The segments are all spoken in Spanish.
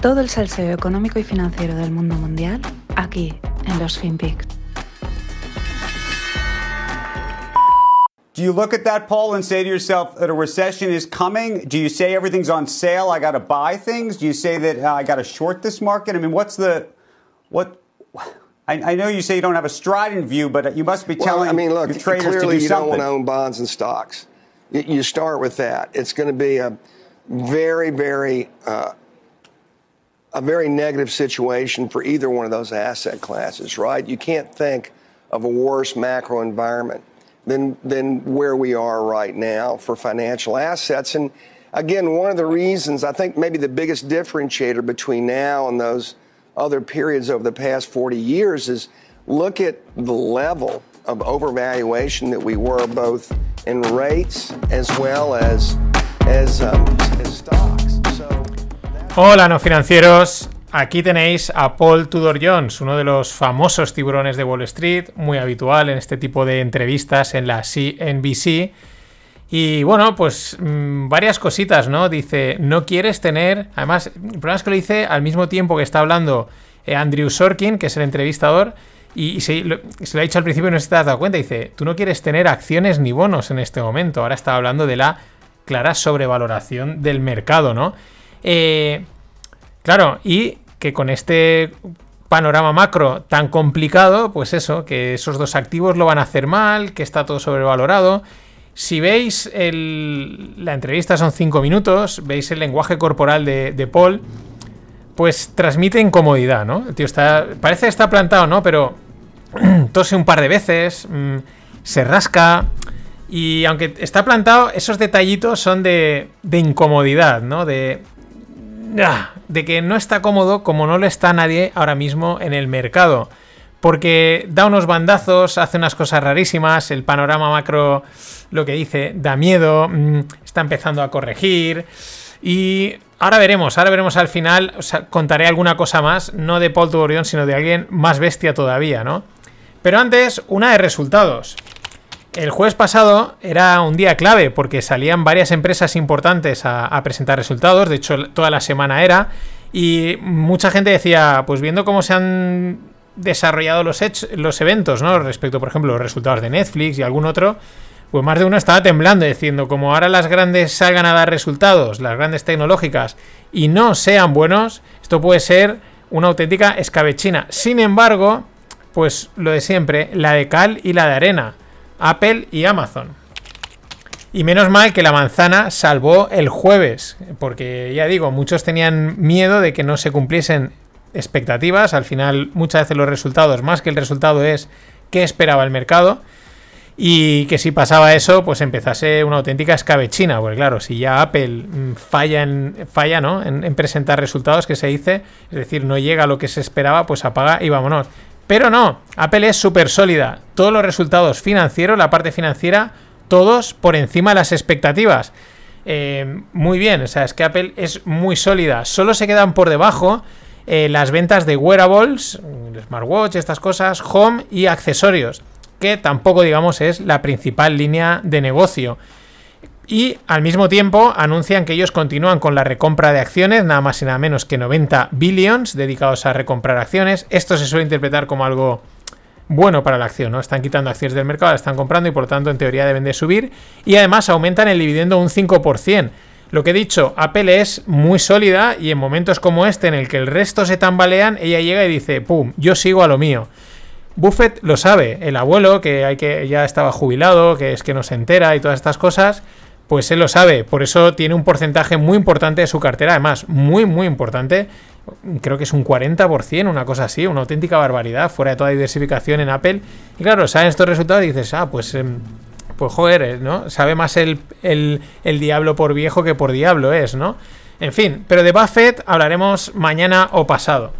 Todo el salseo económico y financiero del mundo mundial aquí en los FinPix. Do you look at that poll and say to yourself that a recession is coming? Do you say everything's on sale? I got to buy things. Do you say that uh, I got to short this market? I mean, what's the what? I, I, know you say you don't have a strident view, but you must be telling well, I mean, look, traders clearly to do you something. don't want to own bonds and stocks. You, you start with that. It's going to be a very, very uh, a very negative situation for either one of those asset classes, right? You can't think of a worse macro environment than than where we are right now for financial assets. And again, one of the reasons I think maybe the biggest differentiator between now and those other periods over the past 40 years is look at the level of overvaluation that we were both in rates as well as as, um, as stocks. Hola, no financieros. Aquí tenéis a Paul Tudor Jones, uno de los famosos tiburones de Wall Street, muy habitual en este tipo de entrevistas en la CNBC. Y bueno, pues mmm, varias cositas, ¿no? Dice, no quieres tener. Además, el problema es que lo dice al mismo tiempo que está hablando eh, Andrew Sorkin, que es el entrevistador, y, y se, lo, se, lo, ha dicho al principio y no se te has dado cuenta. Dice, tú no quieres tener acciones ni bonos en este momento. Ahora está hablando de la clara sobrevaloración del mercado, ¿no? Eh, claro, y que con este panorama macro tan complicado, pues eso, que esos dos activos lo van a hacer mal, que está todo sobrevalorado. Si veis la entrevista son 5 minutos, veis el lenguaje corporal de, Paul, pues transmite incomodidad, ¿no? El tío parece que está plantado, ¿no? Pero tose un par de veces, mmm, se rasca y aunque está plantado, esos detallitos son de, incomodidad, ¿no? De que no está cómodo como no lo está nadie ahora mismo en el mercado. Porque da unos bandazos, hace unas cosas rarísimas, el panorama macro, lo que dice, da miedo, está empezando a corregir. Y ahora veremos, ahora veremos al final, o contaré alguna cosa más, no de Paul Tuborión, sino de alguien más bestia todavía, ¿no? Pero antes, una de resultados. El jueves pasado era un día clave porque salían varias empresas importantes a, presentar resultados, de hecho toda la semana era, y mucha gente decía, pues viendo cómo se han desarrollado los, los eventos, ¿no? Respecto, por ejemplo, los resultados de Netflix y algún otro, pues más de uno estaba temblando diciendo, como ahora las grandes salgan a dar resultados, las grandes tecnológicas, y no sean buenos, esto puede ser una auténtica escabechina. Sin embargo, pues lo de siempre, la de cal y la de arena. Apple y Amazon. Y menos mal que la manzana salvó el jueves, porque ya digo, muchos tenían miedo de que no se cumpliesen expectativas. Al final, muchas veces los resultados, más que el resultado, es qué esperaba el mercado. Y que si pasaba eso, pues empezase una auténtica escabechina. Porque claro, si ya Apple falla, en, falla ¿no? en presentar resultados, que se dice, es decir, no llega a lo que se esperaba, pues apaga y vámonos. Pero no, Apple es súper sólida. Todos los resultados financieros, la parte financiera, todos por encima de las expectativas. Eh, muy bien, o sea, es que Apple es muy sólida. Solo se quedan por debajo eh, las ventas de wearables, smartwatch, estas cosas, home y accesorios, que tampoco, digamos, es la principal línea de negocio. Y al mismo tiempo anuncian que ellos continúan con la recompra de acciones, nada más y nada menos que 90 billions dedicados a recomprar acciones. Esto se suele interpretar como algo bueno para la acción, ¿no? Están quitando acciones del mercado, las están comprando y por tanto en teoría deben de subir. Y además aumentan el dividendo un 5%. Lo que he dicho, Apple es muy sólida y en momentos como este en el que el resto se tambalean, ella llega y dice, ¡pum! Yo sigo a lo mío. Buffett lo sabe, el abuelo que, hay que ya estaba jubilado, que es que no se entera y todas estas cosas, pues él lo sabe, por eso tiene un porcentaje muy importante de su cartera, además, muy, muy importante. Creo que es un 40%, una cosa así, una auténtica barbaridad, fuera de toda diversificación en Apple. Y claro, saben estos resultados y dices, ah, pues, pues joder, ¿no? Sabe más el, el, el diablo por viejo que por diablo es, ¿no? En fin, pero de Buffett hablaremos mañana o pasado.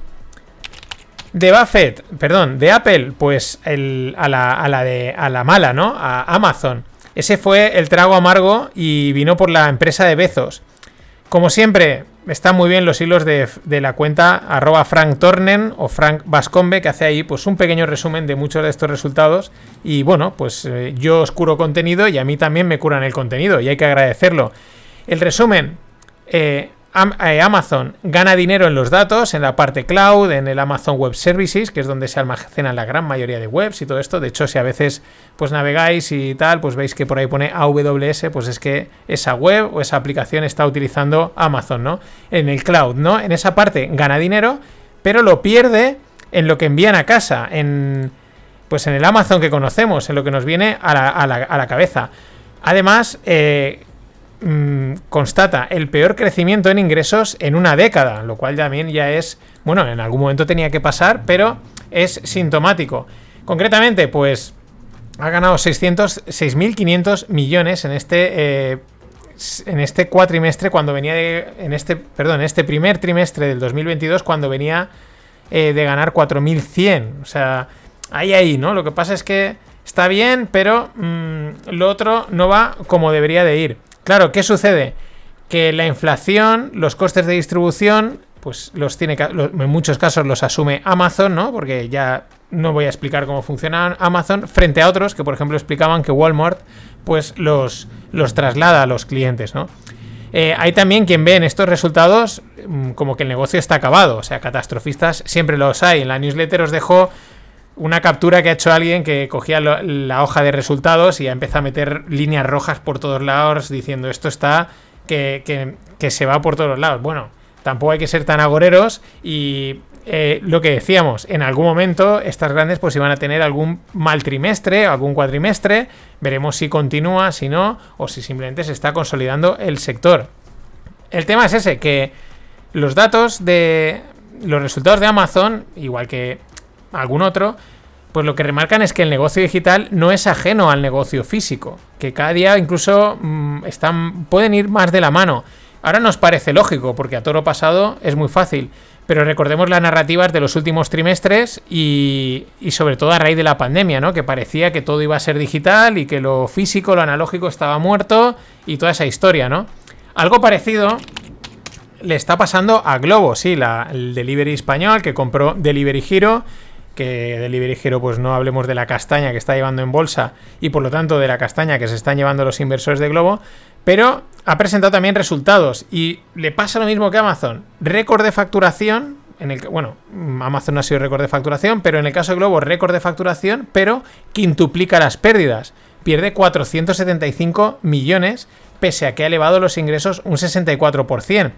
De Buffett, perdón, de Apple, pues el, a, la, a, la de, a la mala, ¿no? A Amazon. Ese fue el trago amargo y vino por la empresa de Bezos. Como siempre, están muy bien los hilos de, la cuenta arroba Frank o Frank Bascombe, que hace ahí pues un pequeño resumen de muchos de estos resultados. Y bueno, pues eh, yo os curo contenido y a mí también me curan el contenido y hay que agradecerlo. El resumen, eh, Amazon gana dinero en los datos, en la parte cloud, en el Amazon Web Services, que es donde se almacenan la gran mayoría de webs y todo esto. De hecho, si a veces pues navegáis y tal, pues veis que por ahí pone AWS, pues es que esa web o esa aplicación está utilizando Amazon, ¿no? En el cloud, ¿no? En esa parte gana dinero, pero lo pierde en lo que envían a casa, en pues en el Amazon que conocemos, en lo que nos viene a la, a la, a la cabeza. Además, eh, mmm, constata el peor crecimiento en ingresos en una década, lo cual también ya es, bueno, en algún momento tenía que pasar, pero es sintomático. Concretamente, pues ha ganado 600, 6.500 millones en este eh, en este cuatrimestre cuando venía de, en este perdón en este primer trimestre del 2022 cuando venía eh, de ganar 4.100 o sea ahí ahí no lo que pasa es que está bien pero mmm, lo otro no va como debería de ir Claro, ¿qué sucede? Que la inflación, los costes de distribución, pues los tiene que, en muchos casos los asume Amazon, ¿no? Porque ya no voy a explicar cómo funciona Amazon, frente a otros que, por ejemplo, explicaban que Walmart, pues los, los traslada a los clientes, ¿no? Eh, hay también quien ve en estos resultados mm, como que el negocio está acabado, o sea, catastrofistas siempre los hay. En la newsletter os dejo una captura que ha hecho alguien que cogía la hoja de resultados y empezado a meter líneas rojas por todos lados diciendo esto está que, que, que, se va por todos lados. Bueno, tampoco hay que ser tan agoreros y eh, lo que decíamos, en algún momento estas grandes pues iban a tener algún mal trimestre, algún cuatrimestre, veremos si continúa, si no, o si simplemente se está consolidando el sector. El tema es ese, que los datos de los resultados de Amazon, igual que algún otro, pues lo que remarcan es que el negocio digital no es ajeno al negocio físico, que cada día incluso mmm, están, pueden ir más de la mano. Ahora nos parece lógico, porque a toro pasado es muy fácil, pero recordemos las narrativas de los últimos trimestres y, y, sobre todo a raíz de la pandemia, ¿no? Que parecía que todo iba a ser digital y que lo físico, lo analógico estaba muerto y toda esa historia, ¿no? Algo parecido le está pasando a Globo, sí, la, el delivery español que compró Delivery Hero que Delivery Hero pues no hablemos de la castaña que está llevando en bolsa y por lo tanto de la castaña que se están llevando los inversores de Globo, pero ha presentado también resultados y le pasa lo mismo que Amazon, récord de facturación, en el bueno, Amazon no ha sido récord de facturación, pero en el caso de Globo récord de facturación, pero quintuplica las pérdidas, pierde 475 millones pese a que ha elevado los ingresos un 64%.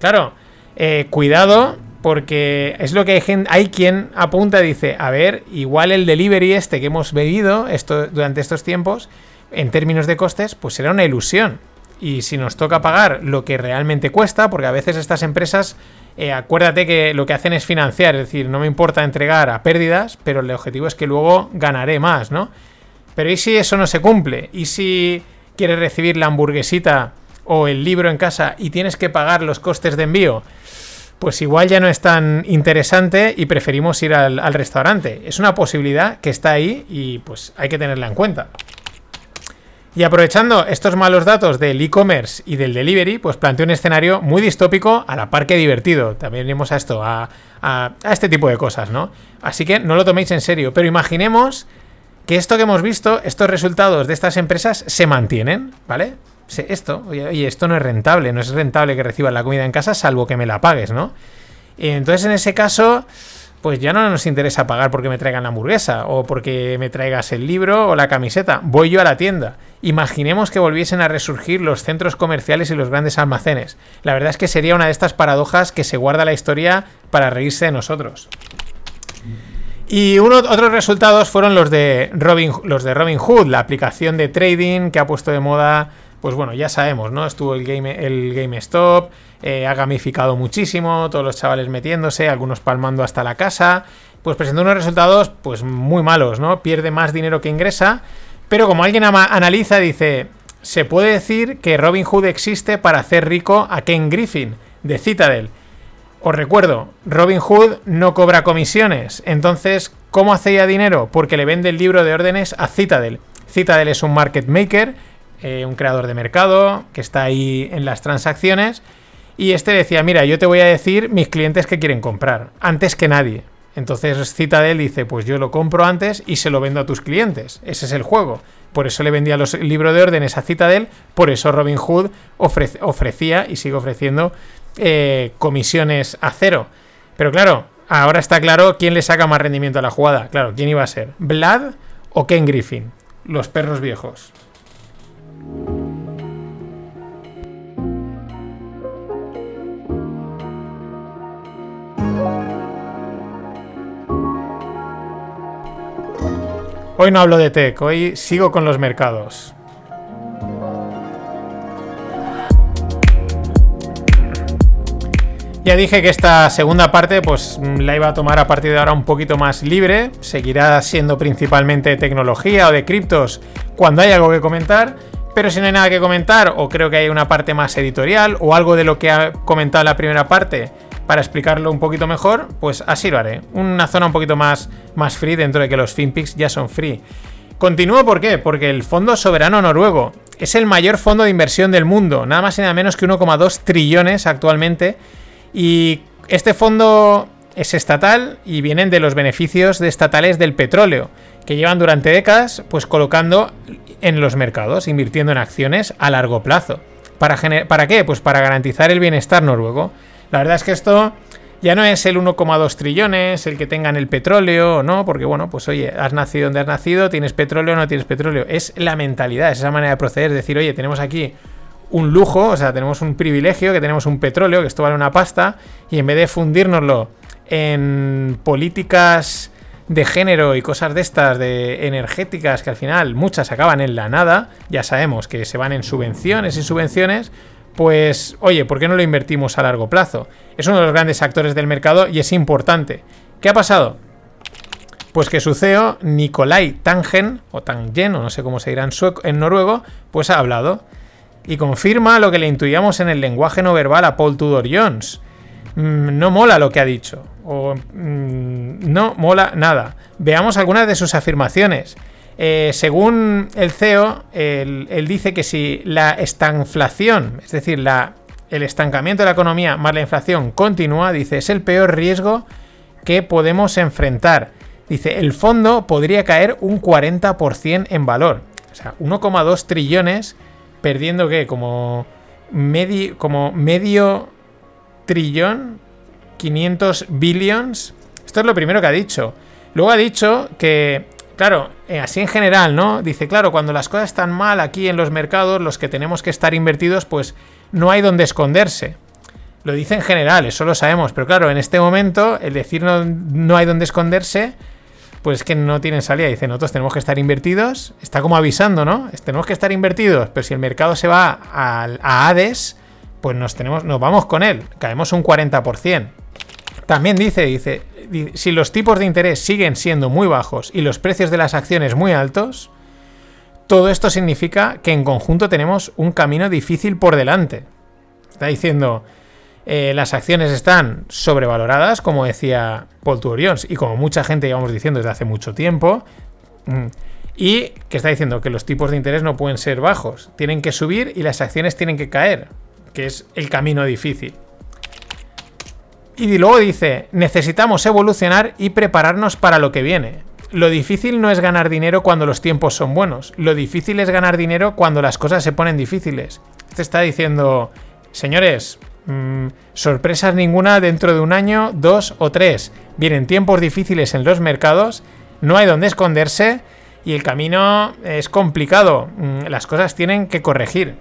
Claro, eh, cuidado porque es lo que hay, gente, hay quien apunta y dice, a ver, igual el delivery este que hemos bebido esto, durante estos tiempos, en términos de costes, pues será una ilusión. Y si nos toca pagar lo que realmente cuesta, porque a veces estas empresas, eh, acuérdate que lo que hacen es financiar, es decir, no me importa entregar a pérdidas, pero el objetivo es que luego ganaré más, ¿no? Pero ¿y si eso no se cumple? ¿Y si quieres recibir la hamburguesita o el libro en casa y tienes que pagar los costes de envío? Pues igual ya no es tan interesante y preferimos ir al, restaurante. Es una posibilidad que está ahí y pues hay que tenerla en cuenta. Y aprovechando estos malos datos del e-commerce y del delivery, pues planteo un escenario muy distópico a la par que divertido. También iremos a esto, a, a, a este tipo de cosas, ¿no? Así que no lo toméis en serio, pero imaginemos que esto que hemos visto, estos resultados de estas empresas se mantienen, ¿vale? Esto, oye, esto no es rentable, no es rentable que recibas la comida en casa salvo que me la pagues, ¿no? Entonces en ese caso, pues ya no nos interesa pagar porque me traigan la hamburguesa o porque me traigas el libro o la camiseta, voy yo a la tienda. Imaginemos que volviesen a resurgir los centros comerciales y los grandes almacenes. La verdad es que sería una de estas paradojas que se guarda la historia para reírse de nosotros. Y uno, otros resultados fueron los de Robin, los de Robin Hood, la aplicación de trading que ha puesto de moda pues bueno, ya sabemos, ¿no? Estuvo el Game, el GameStop, eh, ha gamificado muchísimo, todos los chavales metiéndose, algunos palmando hasta la casa, pues presentó unos resultados pues muy malos, ¿no? Pierde más dinero que ingresa, pero como alguien analiza, dice, se puede decir que Robin Hood existe para hacer rico a Ken Griffin, de Citadel. Os recuerdo, Robin Hood no cobra comisiones, entonces, ¿cómo hacía dinero? Porque le vende el libro de órdenes a Citadel. Citadel es un market maker, eh, un creador de mercado que está ahí en las transacciones. Y este decía, mira, yo te voy a decir mis clientes que quieren comprar, antes que nadie. Entonces Citadel dice, pues yo lo compro antes y se lo vendo a tus clientes. Ese es el juego. Por eso le vendía los libros de órdenes a Citadel, por eso Robin Hood ofrecía y sigue ofreciendo eh, comisiones a cero. Pero claro, ahora está claro quién le saca más rendimiento a la jugada. Claro, ¿quién iba a ser? ¿Vlad o Ken Griffin? Los perros viejos. Hoy no hablo de tech, hoy sigo con los mercados. Ya dije que esta segunda parte pues la iba a tomar a partir de ahora un poquito más libre, seguirá siendo principalmente tecnología o de criptos cuando hay algo que comentar, pero si no hay nada que comentar o creo que hay una parte más editorial o algo de lo que ha comentado la primera parte para explicarlo un poquito mejor, pues así lo haré. Una zona un poquito más, más free dentro de que los FinPix ya son free. Continúo, ¿por qué? Porque el Fondo Soberano Noruego es el mayor fondo de inversión del mundo, nada más y nada menos que 1,2 trillones actualmente. Y este fondo es estatal y vienen de los beneficios estatales del petróleo, que llevan durante décadas pues colocando en los mercados, invirtiendo en acciones a largo plazo. ¿Para, ¿Para qué? Pues para garantizar el bienestar noruego. La verdad es que esto ya no es el 1,2 trillones, el que tengan el petróleo, ¿no? Porque bueno, pues oye, has nacido donde has nacido, tienes petróleo o no tienes petróleo. Es la mentalidad, es esa manera de proceder, es decir, oye, tenemos aquí un lujo, o sea, tenemos un privilegio, que tenemos un petróleo, que esto vale una pasta, y en vez de fundírnoslo en políticas de género y cosas de estas, de energéticas, que al final muchas acaban en la nada, ya sabemos que se van en subvenciones y subvenciones, pues oye, ¿por qué no lo invertimos a largo plazo? Es uno de los grandes actores del mercado y es importante. ¿Qué ha pasado? Pues que su CEO, Nikolai Tangen, o Tangen, o no sé cómo se dirá en, en noruego, pues ha hablado. Y confirma lo que le intuíamos en el lenguaje no verbal a Paul Tudor Jones. Mm, no mola lo que ha dicho. O mm, no mola nada. Veamos algunas de sus afirmaciones. Eh, según el CEO, él, dice que si la estanflación, es decir, la, el estancamiento de la economía más la inflación continúa, dice, es el peor riesgo que podemos enfrentar. Dice, el fondo podría caer un 40% en valor. O sea, 1,2 trillones perdiendo qué? Como como medio trillón, 500 billions. Esto es lo primero que ha dicho. Luego ha dicho que Claro, eh, así en general, ¿no? Dice, claro, cuando las cosas están mal aquí en los mercados, los que tenemos que estar invertidos, pues no hay donde esconderse. Lo dice en general, eso lo sabemos, pero claro, en este momento, el decir no, no hay donde esconderse, pues es que no tienen salida. Dice, nosotros tenemos que estar invertidos, está como avisando, ¿no? Tenemos que estar invertidos, pero si el mercado se va a, a Hades, pues nos, tenemos, nos vamos con él, caemos un 40%. También dice, dice, si los tipos de interés siguen siendo muy bajos y los precios de las acciones muy altos, todo esto significa que en conjunto tenemos un camino difícil por delante. Está diciendo, eh, las acciones están sobrevaloradas, como decía Paul Tudor y como mucha gente llevamos diciendo desde hace mucho tiempo, mm, y que está diciendo que los tipos de interés no pueden ser bajos, tienen que subir y las acciones tienen que caer, que es el camino difícil. Y luego dice, necesitamos evolucionar y prepararnos para lo que viene. Lo difícil no es ganar dinero cuando los tiempos son buenos, lo difícil es ganar dinero cuando las cosas se ponen difíciles. Te está diciendo, señores, mm, sorpresas ninguna dentro de un año, dos o tres. Vienen tiempos difíciles en los mercados, no hay donde esconderse y el camino es complicado. Mm, las cosas tienen que corregir.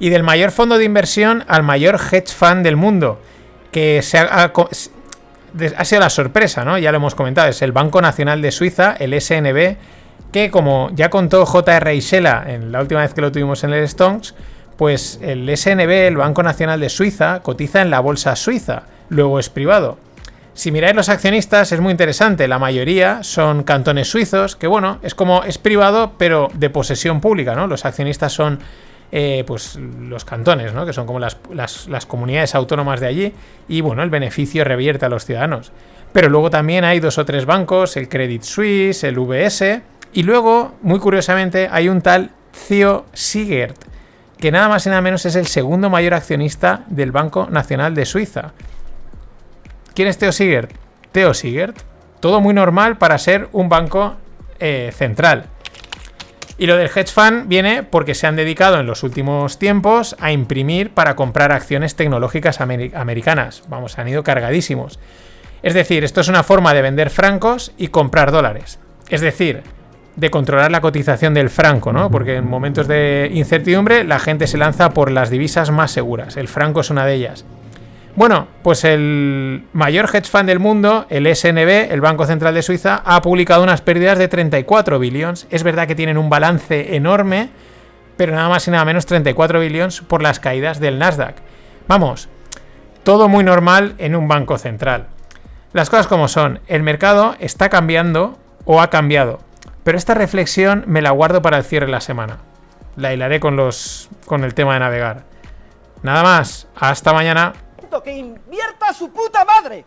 Y del mayor fondo de inversión al mayor hedge fund del mundo que se ha, ha, sido la sorpresa, ¿no? Ya lo hemos comentado, es el Banco Nacional de Suiza, el SNB, que como ya contó J.R. Isela en la última vez que lo tuvimos en el Stones, pues el SNB, el Banco Nacional de Suiza, cotiza en la bolsa suiza, luego es privado. Si miráis los accionistas es muy interesante, la mayoría son cantones suizos, que bueno, es como es privado pero de posesión pública, ¿no? Los accionistas son eh, pues los cantones, ¿no? que son como las, las, comunidades autónomas de allí, y bueno, el beneficio revierte a los ciudadanos. Pero luego también hay dos o tres bancos, el Credit Suisse, el VS, y luego, muy curiosamente, hay un tal Theo Sigert, que nada más y nada menos es el segundo mayor accionista del Banco Nacional de Suiza. ¿Quién es Theo Sigert? Theo Sigert. Todo muy normal para ser un banco eh, central. Y lo del hedge fund viene porque se han dedicado en los últimos tiempos a imprimir para comprar acciones tecnológicas americanas. Vamos, han ido cargadísimos. Es decir, esto es una forma de vender francos y comprar dólares. Es decir, de controlar la cotización del franco, ¿no? Porque en momentos de incertidumbre la gente se lanza por las divisas más seguras. El franco es una de ellas. Bueno, pues el mayor hedge fund del mundo, el SNB, el Banco Central de Suiza, ha publicado unas pérdidas de 34 billones. Es verdad que tienen un balance enorme, pero nada más y nada menos 34 billones por las caídas del Nasdaq. Vamos, todo muy normal en un banco central. Las cosas como son, el mercado está cambiando o ha cambiado, pero esta reflexión me la guardo para el cierre de la semana. La hilaré con, los, con el tema de navegar. Nada más, hasta mañana que invierta su puta madre.